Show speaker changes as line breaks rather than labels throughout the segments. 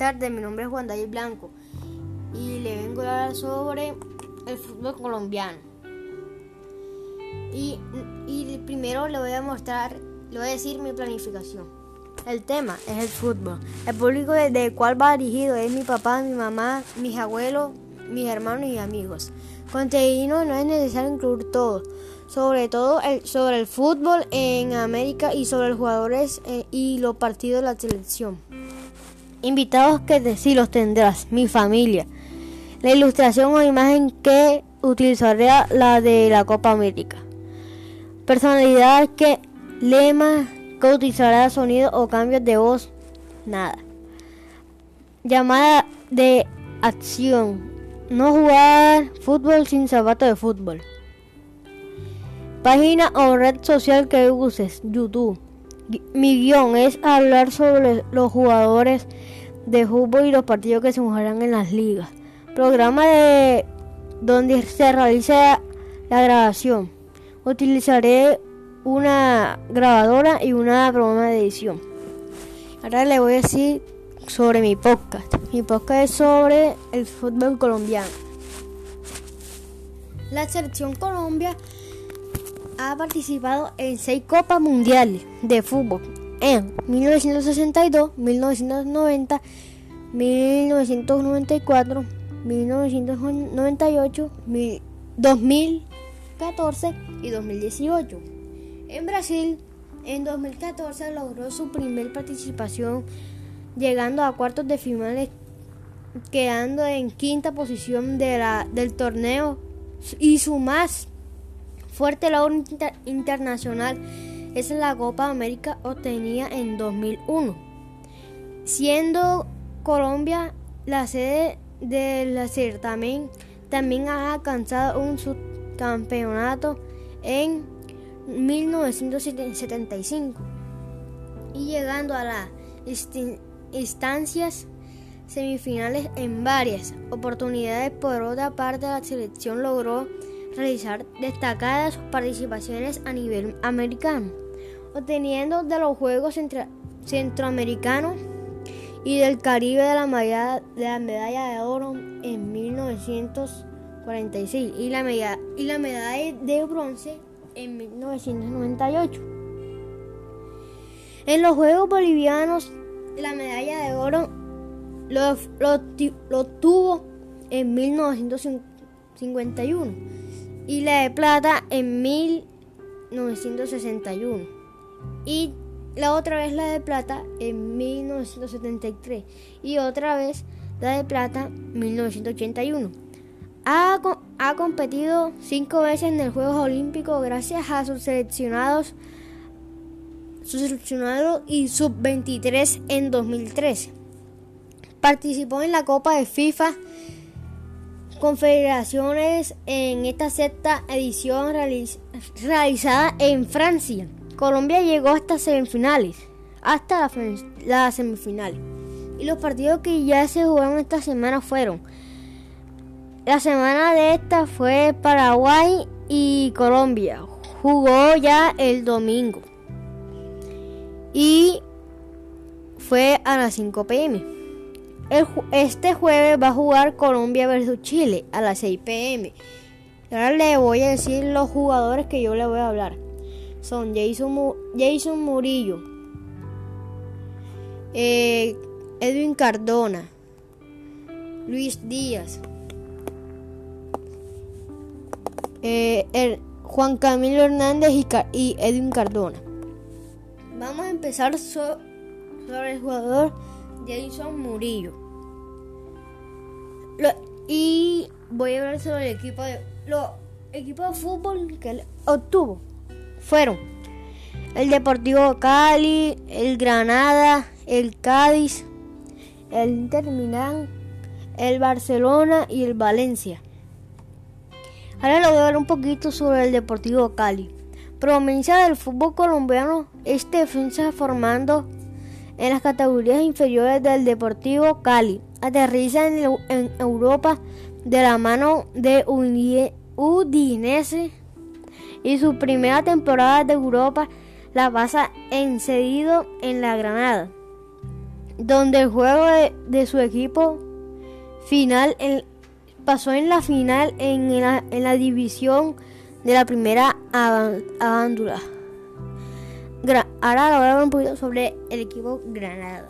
tardes, mi nombre es Juan David Blanco y le vengo a hablar sobre el fútbol colombiano. Y, primero le voy a mostrar, le voy a decir mi planificación. El tema es el fútbol. El público desde el cual va dirigido es mi papá, mi mamá, mis abuelos, mis hermanos y amigos. Contenido no es necesario incluir todo, sobre todo el, sobre el fútbol en América y sobre los jugadores eh, y los partidos de la selección. Invitados que sí los tendrás, mi familia. La ilustración o imagen que utilizaré la de la Copa América. Personalidad que lema que utilizará sonido o cambios de voz. Nada. Llamada de acción. No jugar fútbol sin zapato de fútbol. Página o red social que uses. YouTube. Mi guion es hablar sobre los jugadores de fútbol y los partidos que se jugarán en las ligas. Programa de donde se realiza la grabación. Utilizaré una grabadora y una programa de edición. Ahora le voy a decir sobre mi podcast. Mi podcast es sobre el fútbol colombiano. La selección Colombia ha participado en seis Copas Mundiales de fútbol en 1962, 1990, 1994, 1998, 2014 y 2018. En Brasil, en 2014 logró su primer participación llegando a cuartos de finales, quedando en quinta posición del torneo y su más fuerte logro internacional es la Copa América obtenida en 2001, siendo Colombia la sede del certamen. También ha alcanzado un subcampeonato en 1975 y llegando a las instancias semifinales en varias oportunidades. Por otra parte, la selección logró realizar destacadas participaciones a nivel americano, obteniendo de los Juegos Centroamericanos y del Caribe de la, medalla, de oro en 1946 y la, medalla, y la medalla de bronce en 1998. En los Juegos Bolivianos, la medalla de oro lo, lo tuvo en 1951 y la de plata en 1961 y la otra vez la de plata en 1973 y otra vez la de plata en 1981. Ha, ha, competido cinco veces en el Juegos Olímpicos gracias a sus seleccionados, sus seleccionados y sub-23 en 2013. Participó en la Copa de FIFA Confederaciones en esta sexta edición realizada en Francia. Colombia llegó hasta semifinales, hasta la, la semifinal. Y los partidos que ya se jugaron esta semana fueron la semana de esta fue Paraguay y Colombia. Jugó ya el domingo. Y fue a las 5 pm este jueves va a jugar Colombia versus Chile a las 6 pm. Ahora le voy a decir los jugadores que yo le voy a hablar. Son Jason, Jason Murillo, eh, Edwin Cardona, Luis Díaz, eh, Juan Camilo Hernández y, Edwin Cardona. Vamos a empezar sobre el jugador Jason Murillo. Y voy a hablar sobre el equipo de los equipos de fútbol que obtuvo. Fueron el Deportivo Cali, el Granada, el Cádiz, el Inter el Barcelona y el Valencia. Ahora le voy a hablar un poquito sobre el Deportivo Cali. Provincia del fútbol colombiano, este defensa formando en las categorías inferiores del Deportivo Cali. Aterriza en, Europa de la mano de Udinese y su primera temporada de Europa la pasa en cedido en la Granada. donde el juego de, su equipo final pasó en la final en la, división de la primera avándula. Ahora hablar un poquito sobre el equipo Granada.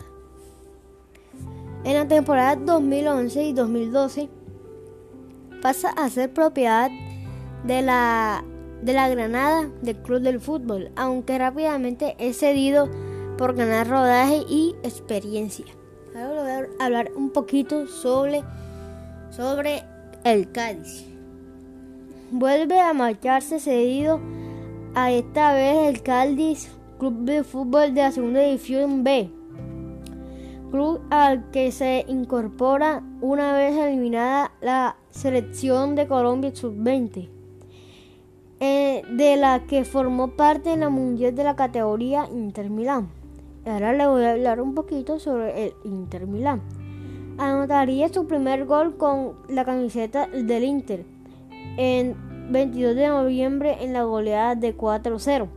En la temporada 2011 y 2012 pasa a ser propiedad de la, de la Granada del Club del Fútbol, aunque rápidamente es cedido por ganar rodaje y experiencia. Ahora voy a hablar un poquito sobre, sobre el Cádiz. Vuelve a marcharse cedido a esta vez el Cádiz Club de Fútbol de la Segunda División B, club al que se incorpora una vez eliminada la selección de Colombia sub-20, eh, de la que formó parte en la Mundial de la categoría Inter Milán. Ahora le voy a hablar un poquito sobre el Inter Milán. Anotaría su primer gol con la camiseta del Inter en 22 de noviembre en la goleada de 4-0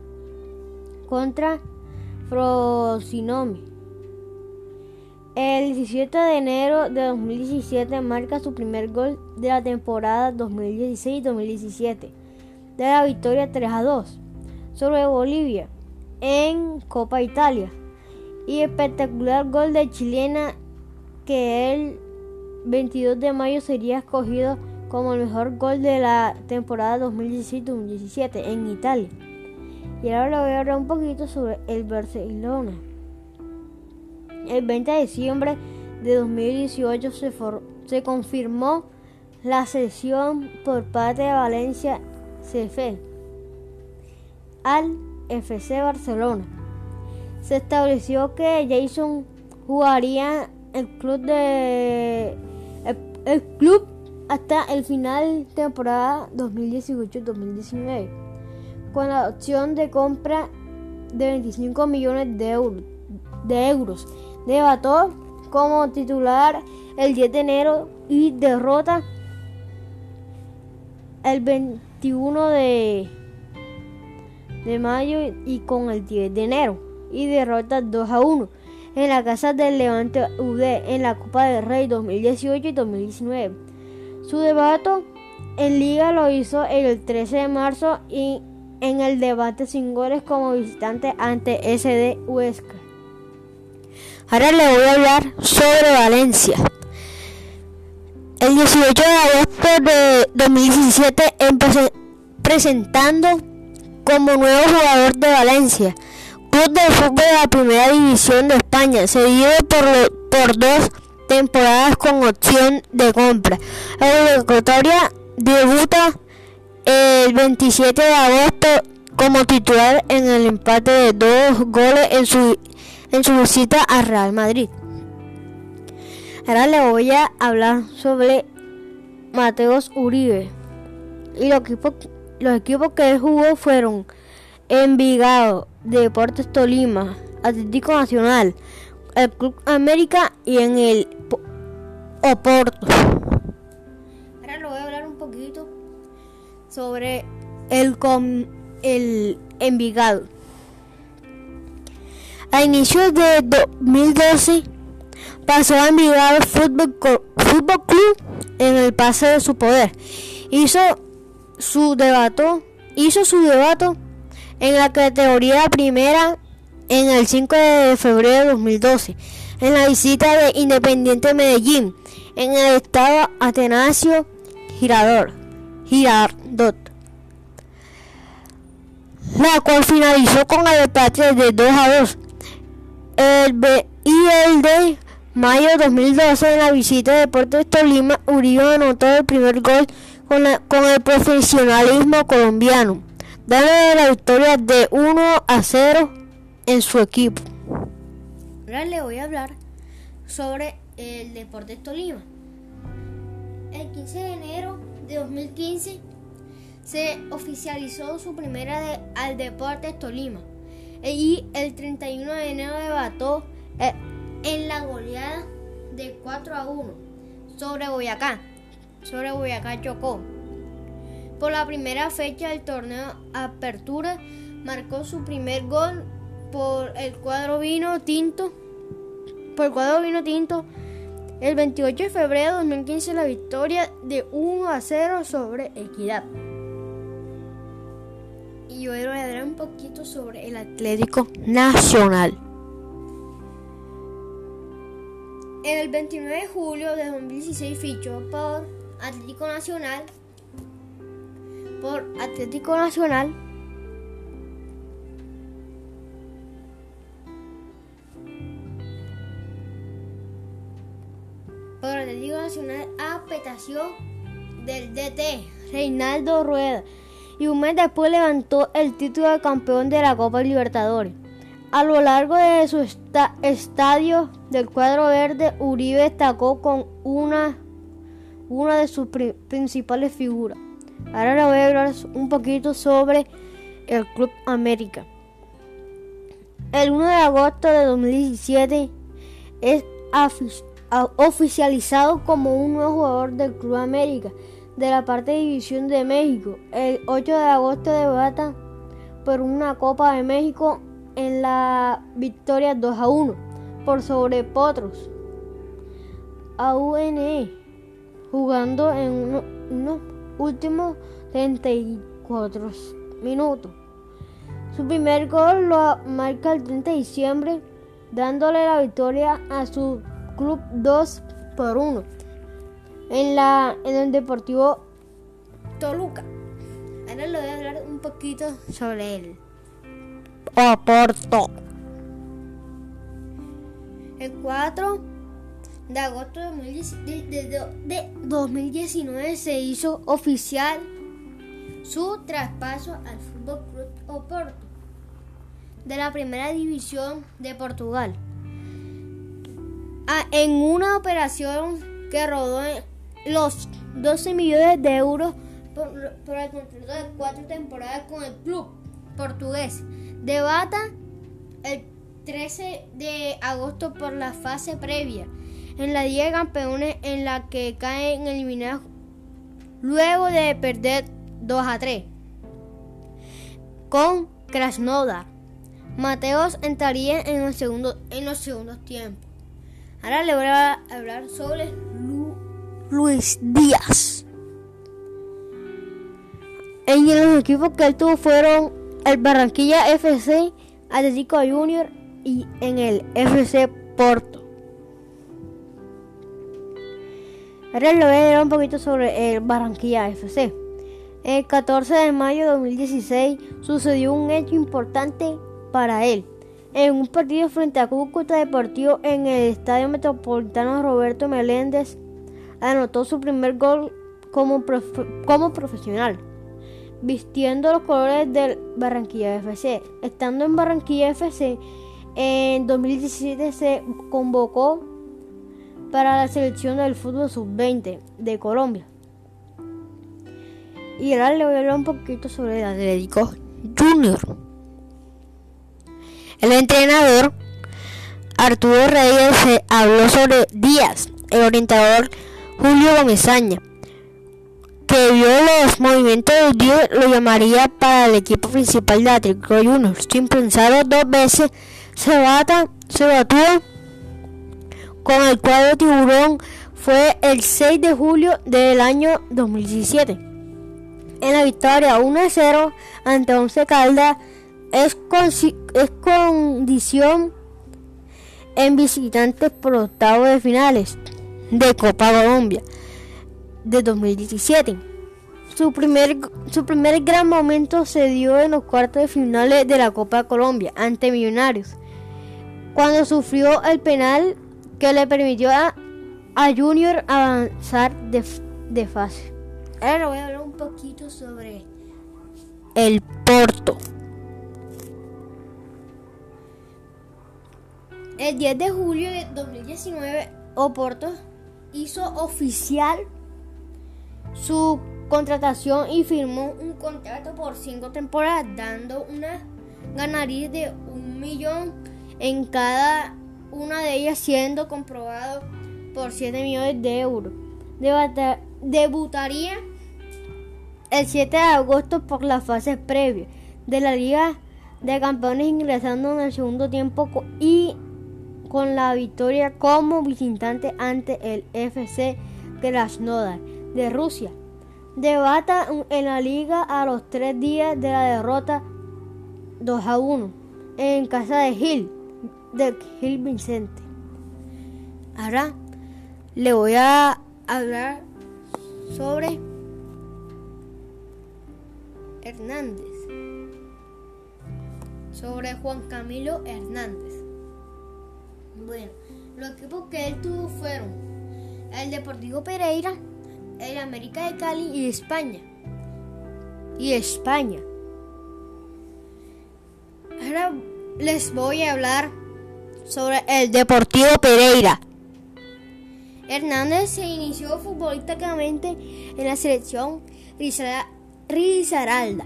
contra Frosinone. El 17 de enero de 2017 marca su primer gol de la temporada 2016-2017 de la victoria 3 a 2 sobre Bolivia en Copa Italia y espectacular gol de chilena que el 22 de mayo sería escogido como el mejor gol de la temporada 2016-2017 en Italia. Y ahora le voy a hablar un poquito sobre el Barcelona. El 20 de diciembre de 2018 se, se confirmó la cesión por parte de Valencia CF al FC Barcelona se estableció que Jason jugaría el club de el, club hasta el final de temporada 2018-2019 con la opción de compra de 25 millones de. De euros. Debató como titular el 10 de enero y derrota el 21 de, de mayo y con el 10 de enero y derrota 2 a 1 en la casa del Levante UD en la Copa del Rey 2018 y 2019. Su debate en liga lo hizo el 13 de marzo y en el debate sin goles como visitante ante SD Huesca. Ahora le voy a hablar sobre Valencia. El 18 de agosto de 2017 empecé presentando como nuevo jugador de Valencia Club de Fútbol de la Primera División de España, seguido por, por dos temporadas con opción de compra. La convocatoria debuta el 27 de agosto como titular en el empate de dos goles en su, en su visita a Real Madrid. Ahora le voy a hablar sobre Mateos Uribe. Y los equipos, los equipos que jugó fueron Envigado, Deportes Tolima, Atlético Nacional, el Club América y en el Oporto. Ahora le voy a hablar un poquito sobre el, el Envigado. A inicios de 2012 pasó a Envigado Fútbol, Fútbol Club en el pase de su poder. Hizo su debato, hizo su debate en la categoría primera en el 5 de febrero de 2012, en la visita de Independiente Medellín, en el estado Atenasio Girador, Girardot, la cual finalizó con el empate de 2 a 2. El y el de mayo de 2012, en la visita de Deportes Tolima, Uribe anotó el primer gol con, con el profesionalismo colombiano dale la victoria de 1 a 0 en su equipo. Ahora le voy a hablar sobre el Deportes Tolima. El 15 de enero de 2015 se oficializó su primera de, al Deportes Tolima y el 31 de enero debató eh, en la goleada de 4 a 1 sobre Boyacá. Sobre Boyacá Chocó. Por la primera fecha del torneo Apertura marcó su primer gol por el cuadro vino tinto por el cuadro vino tinto. El 28 de febrero de 2015 la victoria de 1 a 0 sobre Equidad. Y voy a hablar un poquito sobre el Atlético Nacional. En el 29 de julio de 2016 fichó por Atlético Nacional por Atlético Nacional por Atlético Nacional a petación del DT Reinaldo Rueda y un mes después levantó el título de campeón de la Copa Libertadores. A lo largo de su estadio del cuadro verde, Uribe destacó con una, una de sus principales figuras. Ahora le voy a hablar un poquito sobre el Club América. El 1 de agosto de 2017 es oficializado como un nuevo jugador del Club América de la parte de División de México. El 8 de agosto debata por una Copa de México en la victoria 2 a 1 por sobre Potros a UNE jugando en unos últimos 34 minutos. Su primer gol lo marca el 30 de diciembre dándole la victoria a su club 2 por 1 en, la, en el Deportivo Toluca. Ahora le voy a hablar un poquito sobre él. Oporto. El 4 de agosto de 2019 se hizo oficial su traspaso al Fútbol Club Oporto de la primera división de Portugal. Ah, en una operación que rodó los 12 millones de euros por, el contrato de cuatro temporadas con el club portugués. Debata el 13 de agosto por la fase previa en la Liga de Campeones en la que caen eliminados luego de perder 2 a 3 con Krasnodar. Mateos entraría en, el segundo, en los segundos tiempos. Ahora le voy a hablar sobre Luis Díaz. En los equipos que él tuvo fueron el Barranquilla FC, Atlético Junior y en el FC Porto. Ahora le voy a hablar un poquito sobre el Barranquilla FC. El 14 de mayo de 2016 sucedió un hecho importante para él. En un partido frente a Cúcuta Deportivo en el Estadio Metropolitano Roberto Meléndez, anotó su primer gol como, como profesional, vistiendo los colores del Barranquilla FC. Estando en Barranquilla FC, en 2017 se convocó para la selección del fútbol sub-20 de Colombia. Y ahora le voy a hablar un poquito sobre el Atlético Junior. El entrenador Arturo Reyes habló sobre Díaz, el orientador Julio Gomezaña, que vio los movimientos de Dios, lo llamaría para el equipo principal de Atlético Juniors. Sin pensarlo dos veces, se, bata, se batió con el cuadro tiburón. Fue el 6 de julio del año 2017. En la victoria 1-0 ante Once Caldas es, condición en visitantes por octavo de finales de Copa Colombia de 2017. Su primer, su primer gran momento se dio en los cuartos de finales de la Copa Colombia ante Millonarios, cuando sufrió el penal que le permitió a, Junior avanzar de, de fase. Ahora voy a hablar un poquito sobre el Porto. El 10 de julio de 2019, Oporto hizo oficial su contratación y firmó un contrato por cinco temporadas, dando una ganaría de un millón en cada una de ellas, siendo comprobado por 7 millones de euros. debutaría el 7 de agosto por las fases previas de la Liga de Campeones, ingresando en el segundo tiempo y con la victoria como visitante ante el FC Krasnodar de Rusia. Debata en la liga a los tres días de la derrota 2 a 1 en casa de Gil, de Gil Vicente. Ahora le voy a hablar sobre Hernández. Sobre Juan Camilo Hernández. Bueno, los equipos que él tuvo fueron el Deportivo Pereira, el América de Cali y España. Y España. Ahora les voy a hablar sobre el Deportivo Pereira. Hernández se inició futbolísticamente en la selección Rizaralda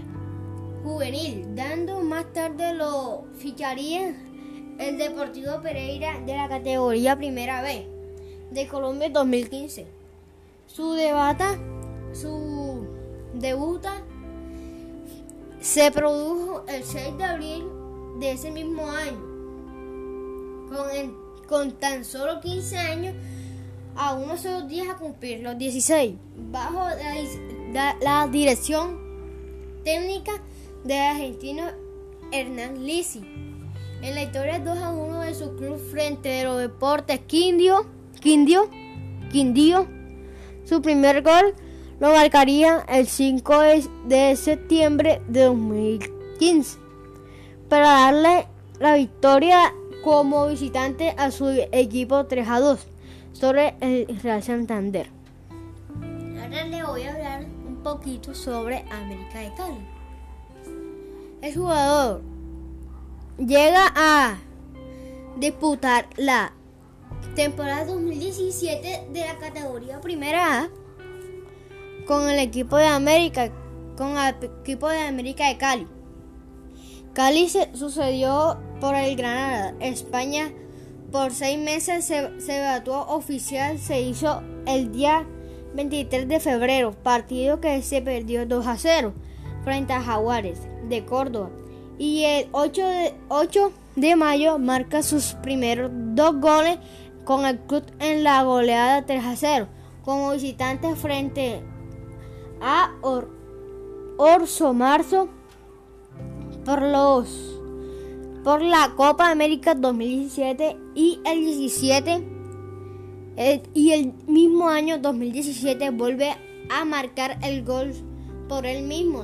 juvenil, dando más tarde lo ficharía el Deportivo Pereira de la categoría Primera B de Colombia 2015. Su debata, su debuta se produjo el 6 de abril de ese mismo año. Con, con tan solo 15 años, a unos solo días a cumplir los 16, bajo la, la dirección técnica del argentino Hernán Lisi. En la historia 2 a 1 de su club frente a los deportes Quindio, Quindio, Quindio, su primer gol lo marcaría el 5 de septiembre de 2015 para darle la victoria como visitante a su equipo 3 a 2 sobre el Real Santander. Ahora le voy a hablar un poquito sobre América de Cali. El jugador llega a disputar la temporada 2017 de la categoría Primera A con el equipo de América, con el equipo de América de Cali. Cali se sucedió por el Granada, España. Por seis meses se, se oficial, se hizo el día 23 de febrero, partido que se perdió 2 a 0 frente a Jaguares de Córdoba. Y el 8 de, 8 de mayo marca sus primeros dos goles con el club en la goleada 3 a 0 como visitante frente a Orso Marzo por los por la Copa América 2017 y el 17 eh, y el mismo año 2017 vuelve a marcar el gol por el mismo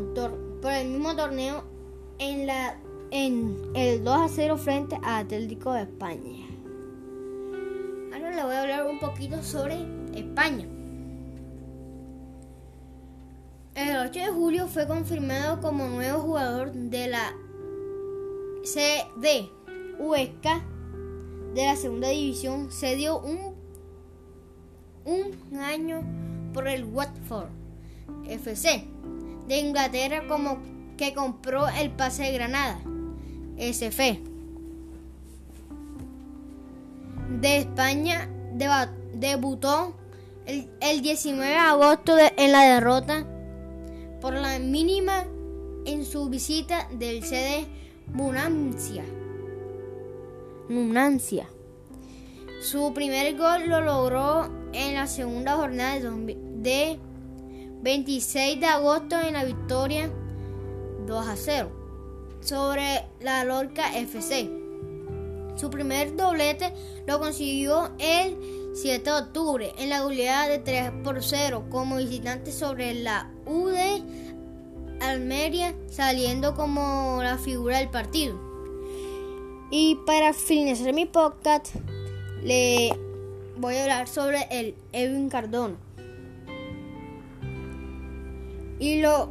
por el mismo torneo en la en el 2 a 0 frente a Atlético de España. Ahora le voy a hablar un poquito sobre España. El 8 de julio fue confirmado como nuevo jugador de la CD Huesca de la segunda división. Se dio un, un año por el Watford FC de Inglaterra como que compró el pase de Granada, SF. De España debutó el, 19 de agosto en la derrota por la mínima en su visita del sede Munancia. Munancia. Su primer gol lo logró en la segunda jornada de 26 de agosto en la victoria 2 a 0 sobre la Lorca FC. Su primer doblete lo consiguió el 7 de octubre en la goleada de 3 por 0 como visitante sobre la UD Almería, saliendo como la figura del partido. Y para finalizar mi podcast, le voy a hablar sobre el Edwin Cardona. Y lo,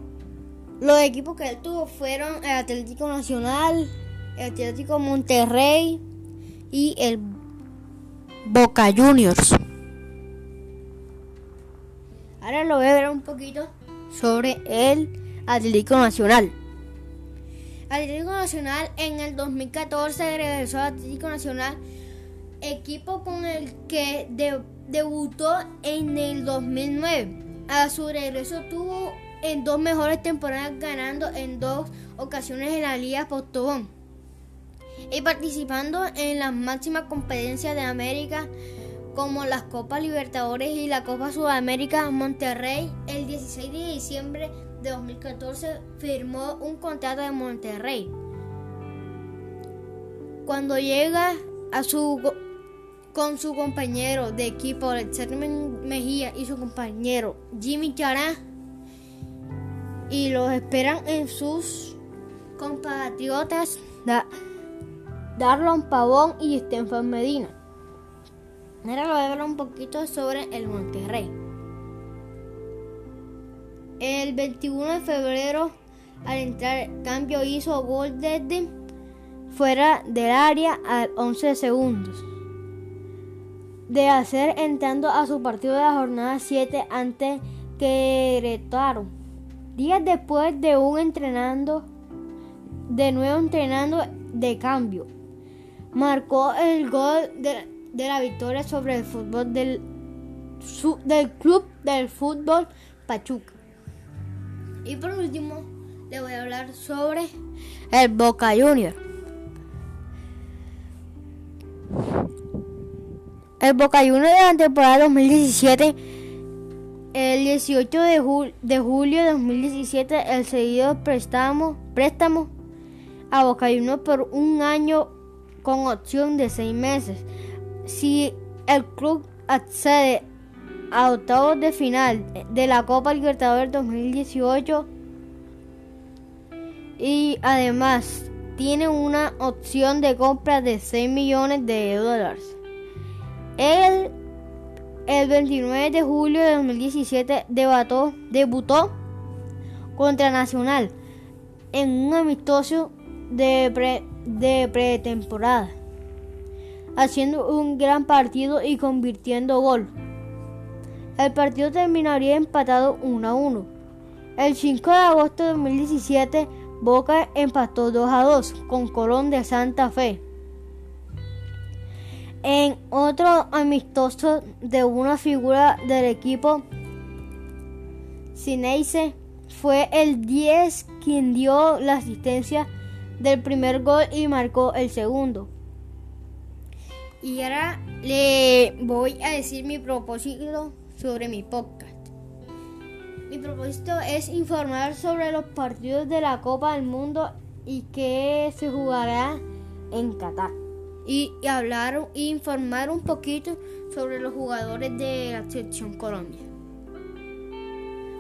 los equipos que él tuvo fueron el Atlético Nacional, el Atlético Monterrey y el Boca Juniors. Ahora lo voy a ver un poquito sobre el Atlético Nacional. Atlético Nacional en el 2014 regresó al Atlético Nacional, equipo con el que debutó en el 2009. A su regreso tuvo en dos mejores temporadas ganando en dos ocasiones en la Liga Postobón. y participando en las máximas competencias de América como las Copas Libertadores y la Copa Sudamérica, Monterrey el 16 de diciembre de 2014 firmó un contrato de Monterrey. Cuando llega a su con su compañero de equipo Alexander Mejía y su compañero Jimmy Chará y los esperan en sus compatriotas Darlon Pavón y Stefan Medina. Ahora voy a hablar un poquito sobre el Monterrey. El 21 de febrero, al entrar cambio, hizo gol desde fuera del área a 11 segundos de hacer entrando a su partido de la jornada 7 ante Querétaro. Días después de un entrenando, de nuevo entrenando de cambio, marcó el gol de, la victoria sobre el fútbol del, Club del Fútbol Pachuca. Y por último, le voy a hablar sobre el Boca Junior. El Boca Junior de la temporada 2017, el 18 de, julio de 2017, el seguido préstamo, préstamo a Boca Juniors por un año con opción de seis meses si el club accede a octavos de final de la Copa Libertadores 2018 y además tiene una opción de compra de 6 millones de dólares. El, el 29 de julio de 2017 debató, debutó contra Nacional en un amistoso de, de pretemporada haciendo un gran partido y convirtiendo gol. El partido terminaría empatado 1 a 1. El 5 de agosto de 2017, Boca empató 2 a 2 con Colón de Santa Fe. En otro amistoso de una figura del equipo, Cineise fue el 10 quien dio la asistencia del primer gol y marcó el segundo. Y ahora le voy a decir mi propósito sobre mi podcast. Mi propósito es informar sobre los partidos de la Copa del Mundo y que se jugará en Qatar. Y, hablar e informar un poquito sobre los jugadores de la selección Colombia.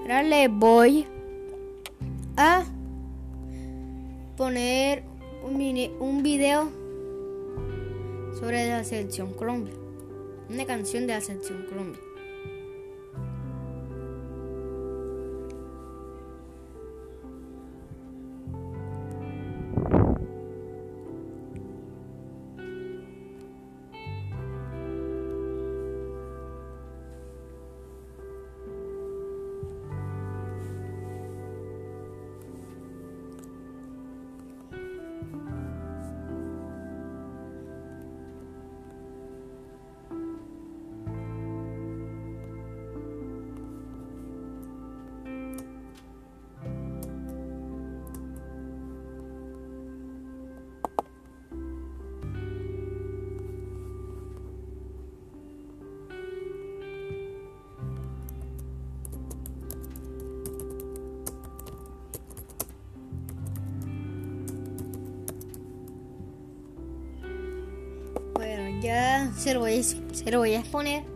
Ahora le voy a poner un, un video sobre la selección Colombia. Una canción de la selección Colombia. Se lo voy a, se lo voy a exponer.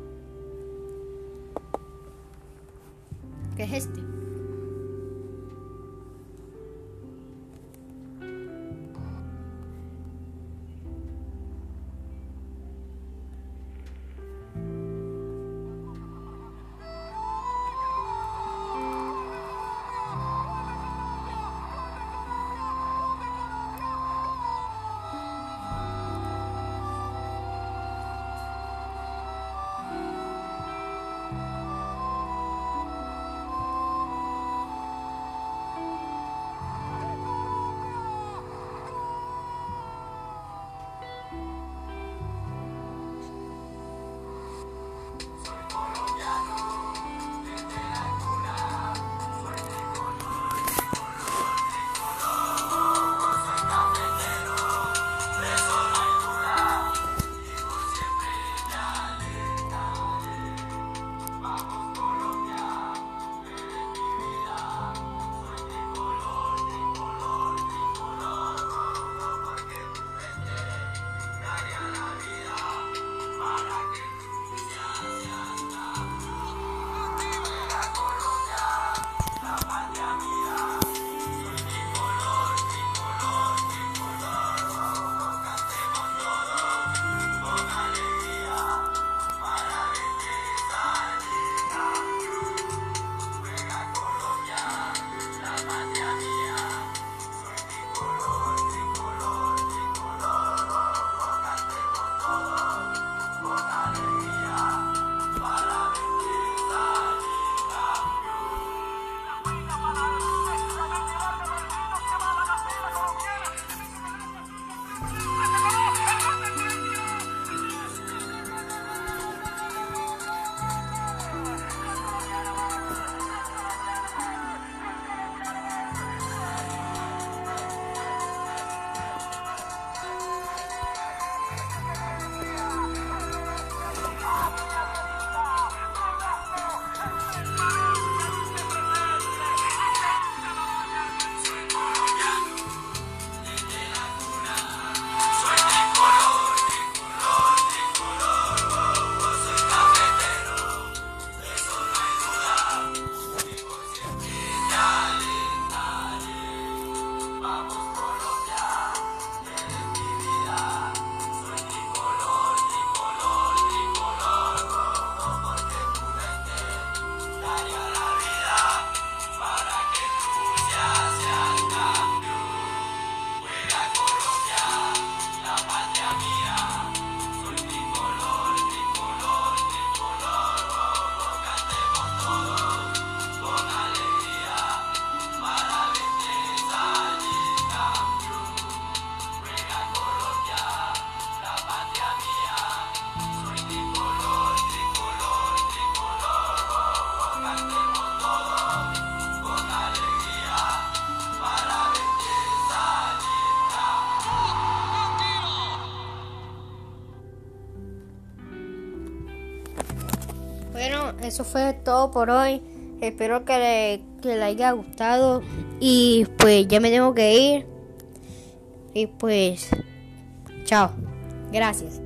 Eso fue todo por hoy. Espero que le, que haya gustado. Y pues ya me tengo que ir. Y pues, chao. Gracias.